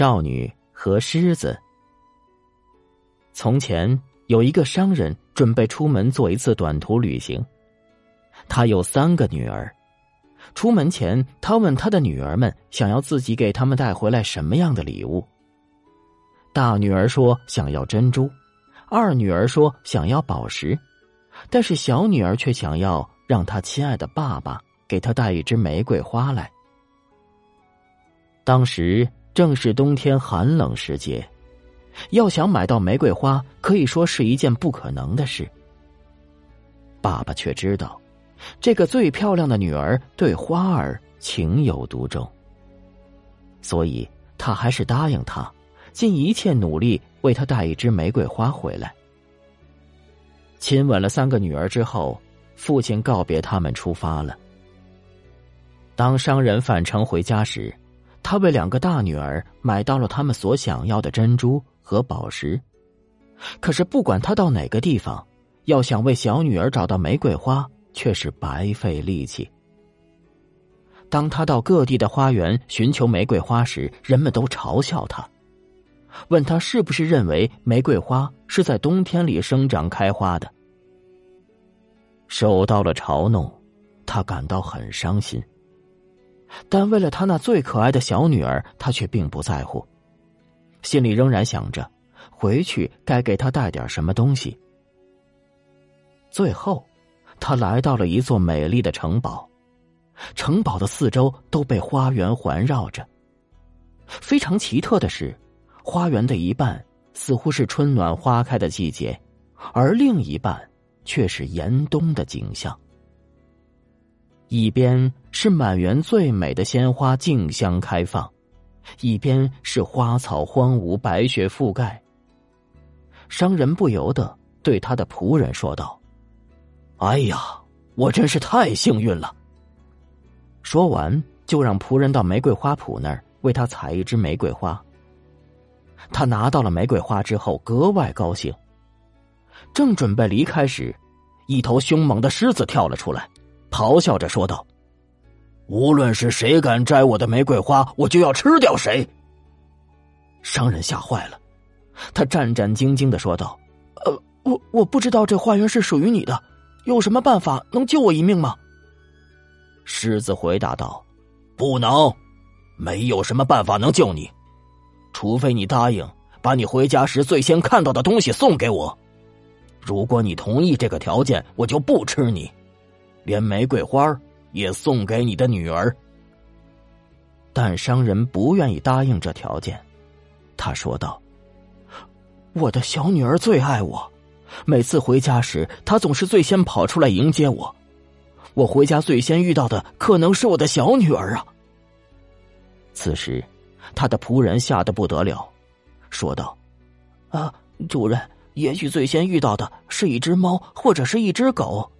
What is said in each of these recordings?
少女和狮子。从前有一个商人准备出门做一次短途旅行，他有三个女儿。出门前，他问他的女儿们想要自己给他们带回来什么样的礼物。大女儿说想要珍珠，二女儿说想要宝石，但是小女儿却想要让她亲爱的爸爸给她带一支玫瑰花来。当时正是冬天寒冷时节，要想买到玫瑰花，可以说是一件不可能的事。爸爸却知道。这个最漂亮的女儿对花儿情有独钟，所以他还是答应她，尽一切努力为她带一支玫瑰花回来。亲吻了三个女儿之后，父亲告别他们出发了。当商人返程回家时，他为两个大女儿买到了他们所想要的珍珠和宝石。可是不管他到哪个地方，要想为小女儿找到玫瑰花。却是白费力气。当他到各地的花园寻求玫瑰花时，人们都嘲笑他，问他是不是认为玫瑰花是在冬天里生长开花的。受到了嘲弄，他感到很伤心。但为了他那最可爱的小女儿，他却并不在乎，心里仍然想着回去该给她带点什么东西。最后。他来到了一座美丽的城堡，城堡的四周都被花园环绕着。非常奇特的是，花园的一半似乎是春暖花开的季节，而另一半却是严冬的景象。一边是满园最美的鲜花竞相开放，一边是花草荒芜、白雪覆盖。商人不由得对他的仆人说道。哎呀，我真是太幸运了！说完，就让仆人到玫瑰花圃那儿为他采一支玫瑰花。他拿到了玫瑰花之后，格外高兴。正准备离开时，一头凶猛的狮子跳了出来，咆哮着说道：“无论是谁敢摘我的玫瑰花，我就要吃掉谁！”商人吓坏了，他战战兢兢的说道：“呃，我我不知道这花园是属于你的。”有什么办法能救我一命吗？狮子回答道：“不能，没有什么办法能救你，除非你答应把你回家时最先看到的东西送给我。如果你同意这个条件，我就不吃你，连玫瑰花也送给你的女儿。”但商人不愿意答应这条件，他说道：“我的小女儿最爱我。”每次回家时，她总是最先跑出来迎接我。我回家最先遇到的可能是我的小女儿啊。此时，他的仆人吓得不得了，说道：“啊，主人，也许最先遇到的是一只猫或者是一只狗。”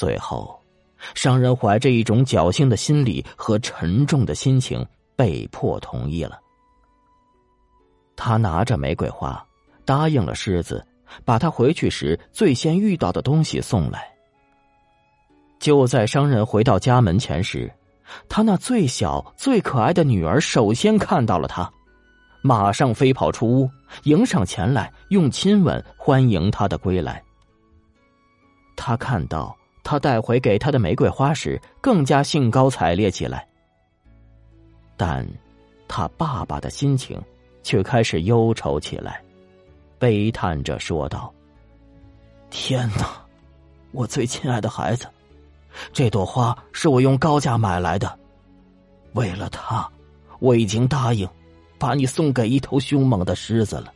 最后，商人怀着一种侥幸的心理和沉重的心情，被迫同意了。他拿着玫瑰花。答应了狮子，把他回去时最先遇到的东西送来。就在商人回到家门前时，他那最小、最可爱的女儿首先看到了他，马上飞跑出屋，迎上前来，用亲吻欢迎他的归来。他看到他带回给他的玫瑰花时，更加兴高采烈起来。但，他爸爸的心情却开始忧愁起来。悲叹着说道：“天哪，我最亲爱的孩子，这朵花是我用高价买来的。为了他，我已经答应把你送给一头凶猛的狮子了。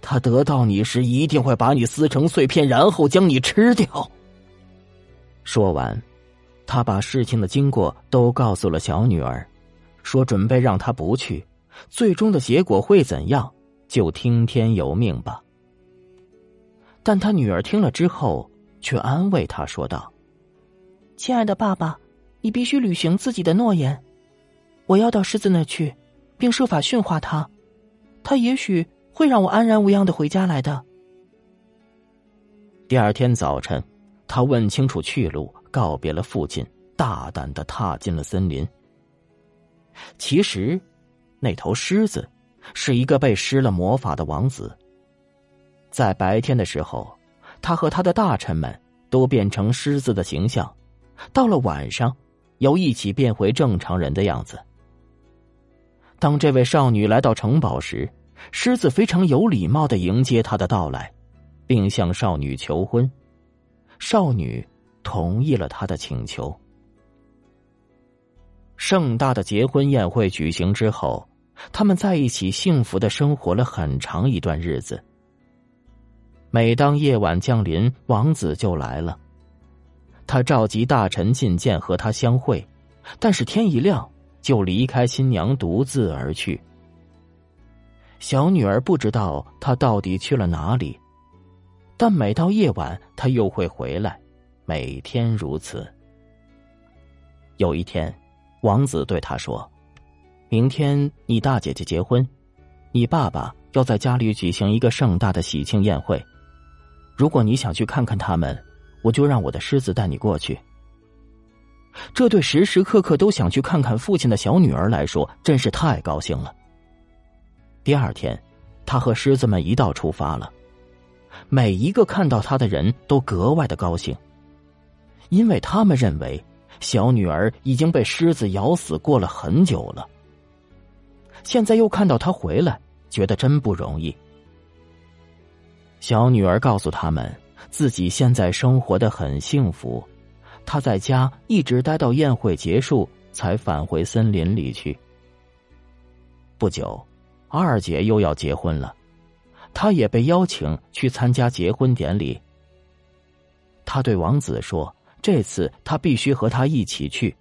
他得到你时，一定会把你撕成碎片，然后将你吃掉。”说完，他把事情的经过都告诉了小女儿，说准备让她不去，最终的结果会怎样？就听天由命吧。但他女儿听了之后，却安慰他说道：“亲爱的爸爸，你必须履行自己的诺言。我要到狮子那去，并设法驯化他，他也许会让我安然无恙的回家来的。”第二天早晨，他问清楚去路，告别了父亲，大胆的踏进了森林。其实。那头狮子是一个被施了魔法的王子。在白天的时候，他和他的大臣们都变成狮子的形象；到了晚上，又一起变回正常人的样子。当这位少女来到城堡时，狮子非常有礼貌的迎接她的到来，并向少女求婚。少女同意了他的请求。盛大的结婚宴会举行之后，他们在一起幸福的生活了很长一段日子。每当夜晚降临，王子就来了。他召集大臣觐见和他相会，但是天一亮就离开新娘，独自而去。小女儿不知道他到底去了哪里，但每到夜晚他又会回来，每天如此。有一天，王子对他说：“明天你大姐姐结婚，你爸爸要在家里举行一个盛大的喜庆宴会。如果你想去看看他们，我就让我的狮子带你过去。”这对时时刻刻都想去看看父亲的小女儿来说，真是太高兴了。第二天，他和狮子们一道出发了。每一个看到他的人都格外的高兴，因为他们认为小女儿已经被狮子咬死过了很久了。现在又看到他回来，觉得真不容易。小女儿告诉他们，自己现在生活的很幸福，她在家一直待到宴会结束，才返回森林里去。不久。二姐又要结婚了，他也被邀请去参加结婚典礼。他对王子说：“这次他必须和他一起去，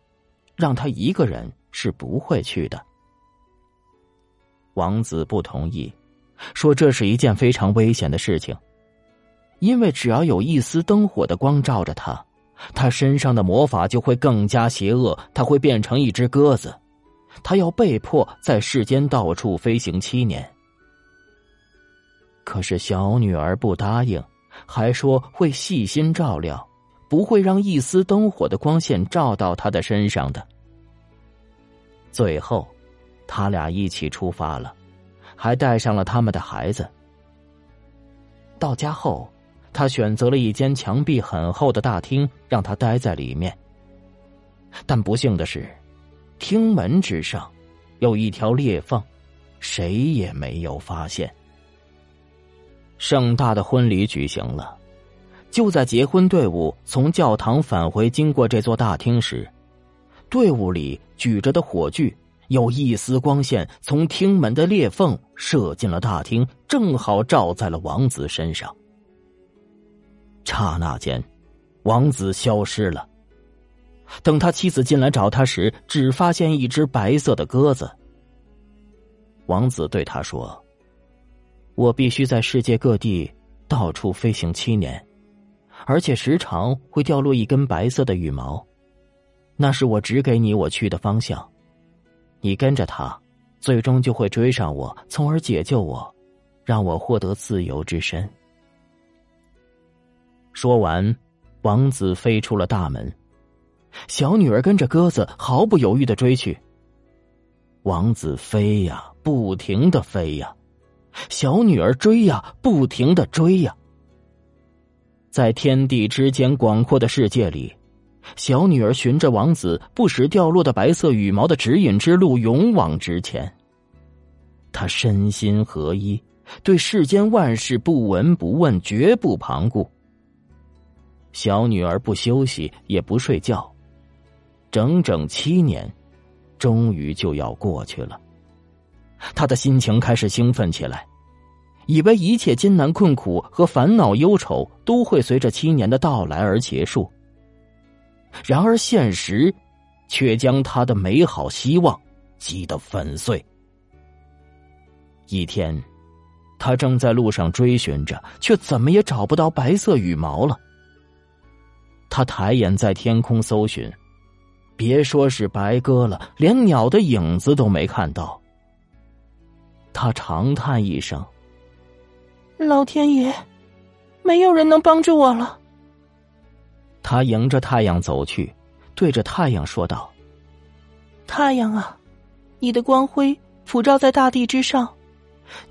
让他一个人是不会去的。”王子不同意，说这是一件非常危险的事情，因为只要有一丝灯火的光照着他，他身上的魔法就会更加邪恶，他会变成一只鸽子。他要被迫在世间到处飞行七年，可是小女儿不答应，还说会细心照料，不会让一丝灯火的光线照到她的身上的。最后，他俩一起出发了，还带上了他们的孩子。到家后，他选择了一间墙壁很厚的大厅，让他待在里面。但不幸的是。厅门之上，有一条裂缝，谁也没有发现。盛大的婚礼举行了，就在结婚队伍从教堂返回经过这座大厅时，队伍里举着的火炬有一丝光线从厅门的裂缝射进了大厅，正好照在了王子身上。刹那间，王子消失了。等他妻子进来找他时，只发现一只白色的鸽子。王子对他说：“我必须在世界各地到处飞行七年，而且时常会掉落一根白色的羽毛，那是我指给你我去的方向。你跟着他，最终就会追上我，从而解救我，让我获得自由之身。”说完，王子飞出了大门。小女儿跟着鸽子毫不犹豫的追去。王子飞呀，不停的飞呀，小女儿追呀，不停的追呀。在天地之间广阔的世界里，小女儿循着王子不时掉落的白色羽毛的指引之路勇往直前。她身心合一，对世间万事不闻不问，绝不旁顾。小女儿不休息，也不睡觉。整整七年，终于就要过去了。他的心情开始兴奋起来，以为一切艰难困苦和烦恼忧愁都会随着七年的到来而结束。然而现实，却将他的美好希望击得粉碎。一天，他正在路上追寻着，却怎么也找不到白色羽毛了。他抬眼在天空搜寻。别说是白鸽了，连鸟的影子都没看到。他长叹一声：“老天爷，没有人能帮助我了。”他迎着太阳走去，对着太阳说道：“太阳啊，你的光辉普照在大地之上，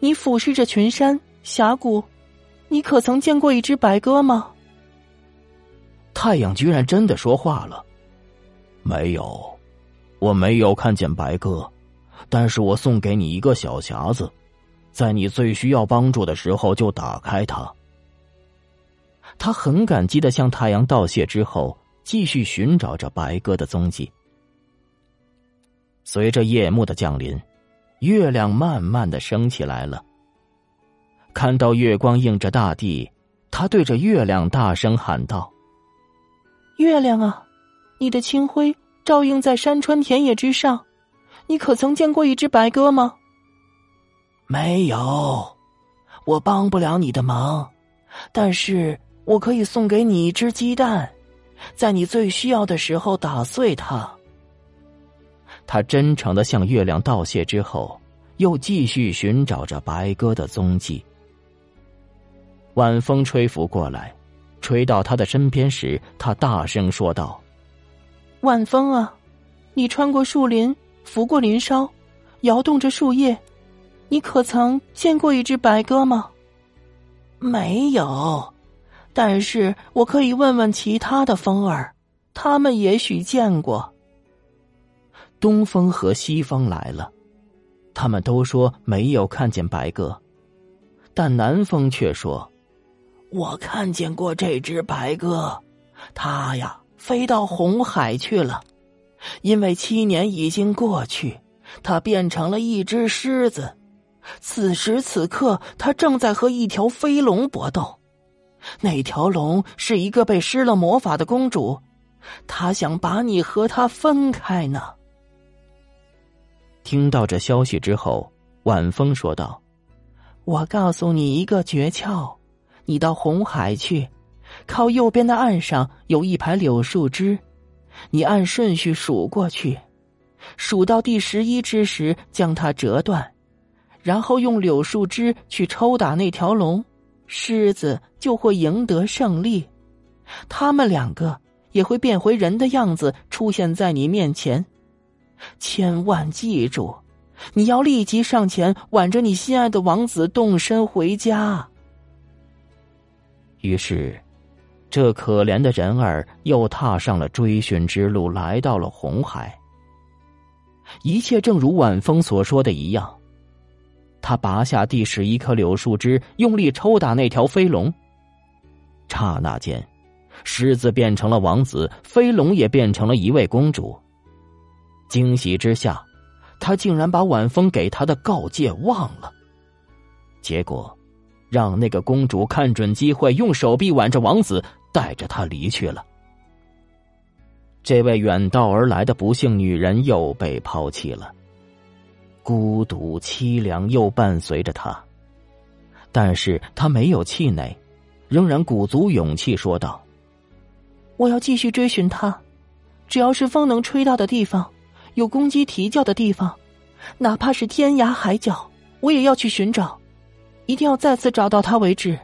你俯视着群山峡谷，你可曾见过一只白鸽吗？太阳居然真的说话了，没有，我没有看见白鸽，但是我送给你一个小匣子，在你最需要帮助的时候就打开它。他很感激的向太阳道谢之后，继续寻找着白鸽的踪迹。随着夜幕的降临，月亮慢慢的升起来了。看到月光映着大地，他对着月亮大声喊道：“月亮啊，你的清辉照映在山川田野之上，你可曾见过一只白鸽吗？”“没有，我帮不了你的忙，但是。”我可以送给你一只鸡蛋，在你最需要的时候打碎它。他真诚的向月亮道谢之后，又继续寻找着白鸽的踪迹。晚风吹拂过来，吹到他的身边时，他大声说道：“晚风啊，你穿过树林，拂过林梢，摇动着树叶，你可曾见过一只白鸽吗？”“没有。”但是我可以问问其他的风儿，他们也许见过。东风和西风来了，他们都说没有看见白鸽，但南风却说：“我看见过这只白鸽，它呀飞到红海去了，因为七年已经过去，他变成了一只狮子。此时此刻，他正在和一条飞龙搏斗。”那条龙是一个被施了魔法的公主，她想把你和她分开呢。听到这消息之后，晚风说道：“我告诉你一个诀窍，你到红海去，靠右边的岸上有一排柳树枝，你按顺序数过去，数到第十一只时将它折断，然后用柳树枝去抽打那条龙。”狮子就会赢得胜利，他们两个也会变回人的样子出现在你面前。千万记住，你要立即上前挽着你心爱的王子动身回家。于是，这可怜的人儿又踏上了追寻之路，来到了红海。一切正如晚风所说的一样。他拔下第十一棵柳树枝，用力抽打那条飞龙。刹那间，狮子变成了王子，飞龙也变成了一位公主。惊喜之下，他竟然把晚风给他的告诫忘了。结果，让那个公主看准机会，用手臂挽着王子，带着他离去了。这位远道而来的不幸女人又被抛弃了。孤独凄凉又伴随着他，但是他没有气馁，仍然鼓足勇气说道：“我要继续追寻他，只要是风能吹到的地方，有公鸡啼叫的地方，哪怕是天涯海角，我也要去寻找，一定要再次找到他为止。”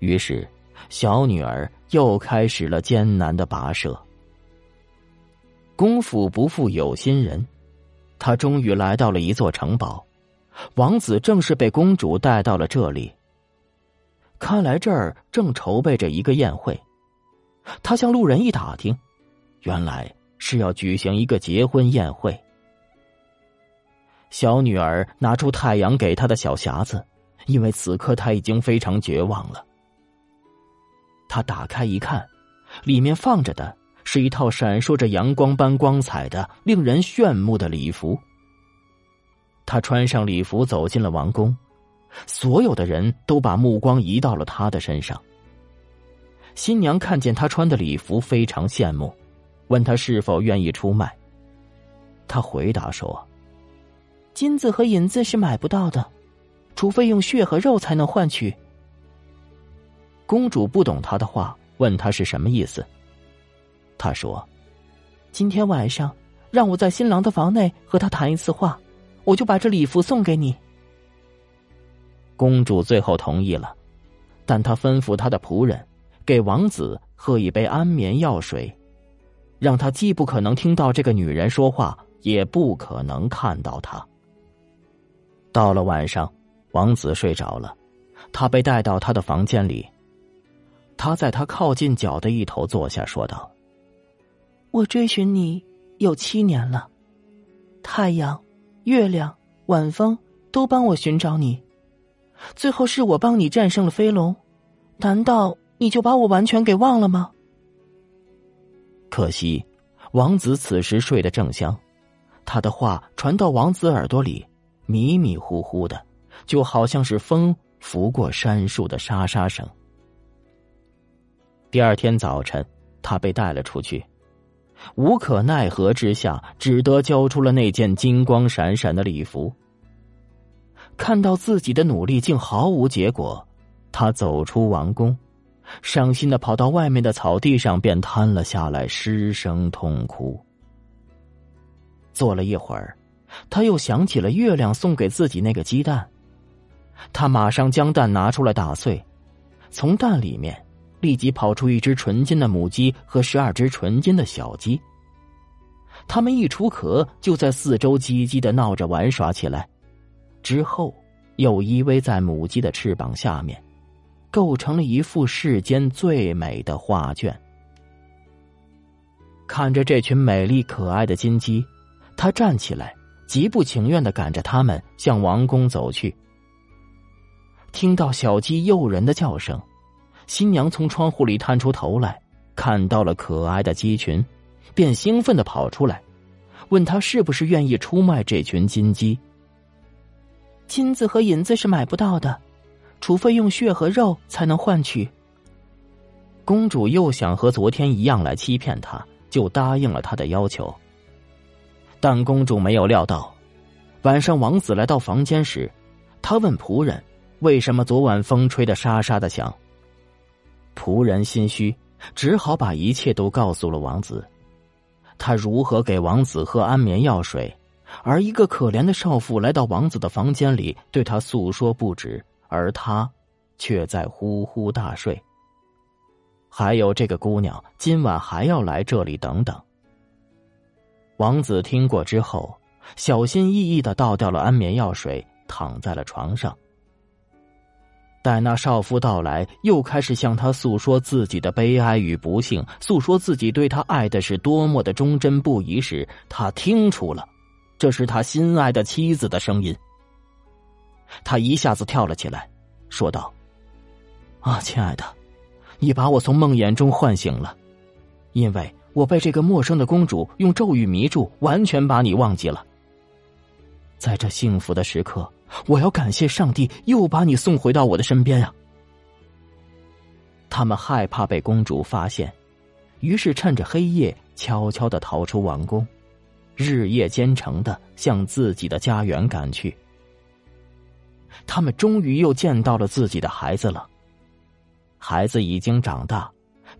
于是，小女儿又开始了艰难的跋涉。功夫不负有心人。他终于来到了一座城堡，王子正是被公主带到了这里。看来这儿正筹备着一个宴会。他向路人一打听，原来是要举行一个结婚宴会。小女儿拿出太阳给她的小匣子，因为此刻她已经非常绝望了。他打开一看，里面放着的。是一套闪烁着阳光般光彩的、令人炫目的礼服。他穿上礼服走进了王宫，所有的人都把目光移到了他的身上。新娘看见他穿的礼服，非常羡慕，问他是否愿意出卖。他回答说：“金子和银子是买不到的，除非用血和肉才能换取。”公主不懂他的话，问他是什么意思。他说：“今天晚上让我在新郎的房内和他谈一次话，我就把这礼服送给你。”公主最后同意了，但她吩咐她的仆人给王子喝一杯安眠药水，让他既不可能听到这个女人说话，也不可能看到他。到了晚上，王子睡着了，他被带到他的房间里。他在他靠近脚的一头坐下，说道：“我追寻你有七年了，太阳、月亮、晚风都帮我寻找你，最后是我帮你战胜了飞龙，难道你就把我完全给忘了吗？”可惜，王子此时睡得正香，他的话传到王子耳朵里，迷迷糊糊的，就好像是风拂过杉树的沙沙声。第二天早晨，他被带了出去，无可奈何之下，只得交出了那件金光闪闪的礼服。看到自己的努力竟毫无结果，他走出王宫。伤心的跑到外面的草地上，便瘫了下来，失声痛哭。坐了一会儿，他又想起了月亮送给自己那个鸡蛋，他马上将蛋拿出来打碎，从蛋里面立即跑出一只纯金的母鸡和十二只纯金的小鸡。它们一出壳，就在四周叽叽的闹着玩耍起来，之后又依偎在母鸡的翅膀下面。构成了一幅世间最美的画卷。看着这群美丽可爱的金鸡，他站起来，极不情愿的赶着他们向王宫走去。听到小鸡诱人的叫声，新娘从窗户里探出头来，看到了可爱的鸡群，便兴奋的跑出来，问他是不是愿意出卖这群金鸡。金子和银子是买不到的。除非用血和肉才能换取。公主又想和昨天一样来欺骗他，就答应了他的要求。但公主没有料到，晚上王子来到房间时，他问仆人：“为什么昨晚风吹得沙沙的响？”仆人心虚，只好把一切都告诉了王子。他如何给王子喝安眠药水，而一个可怜的少妇来到王子的房间里，对他诉说不止。而他，却在呼呼大睡。还有这个姑娘今晚还要来这里等等。王子听过之后，小心翼翼的倒掉了安眠药水，躺在了床上。待那少妇到来，又开始向他诉说自己的悲哀与不幸，诉说自己对他爱的是多么的忠贞不移时，他听出了，这是他心爱的妻子的声音。他一下子跳了起来，说道：“啊，亲爱的，你把我从梦魇中唤醒了，因为我被这个陌生的公主用咒语迷住，完全把你忘记了。在这幸福的时刻，我要感谢上帝，又把你送回到我的身边呀。”他们害怕被公主发现，于是趁着黑夜悄悄的逃出王宫，日夜兼程的向自己的家园赶去。他们终于又见到了自己的孩子了。孩子已经长大，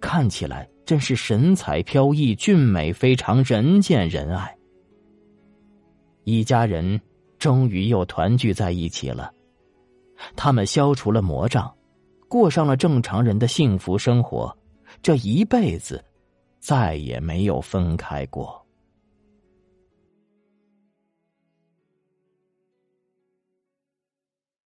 看起来真是神采飘逸、俊美非常，人见人爱。一家人终于又团聚在一起了，他们消除了魔障，过上了正常人的幸福生活，这一辈子再也没有分开过。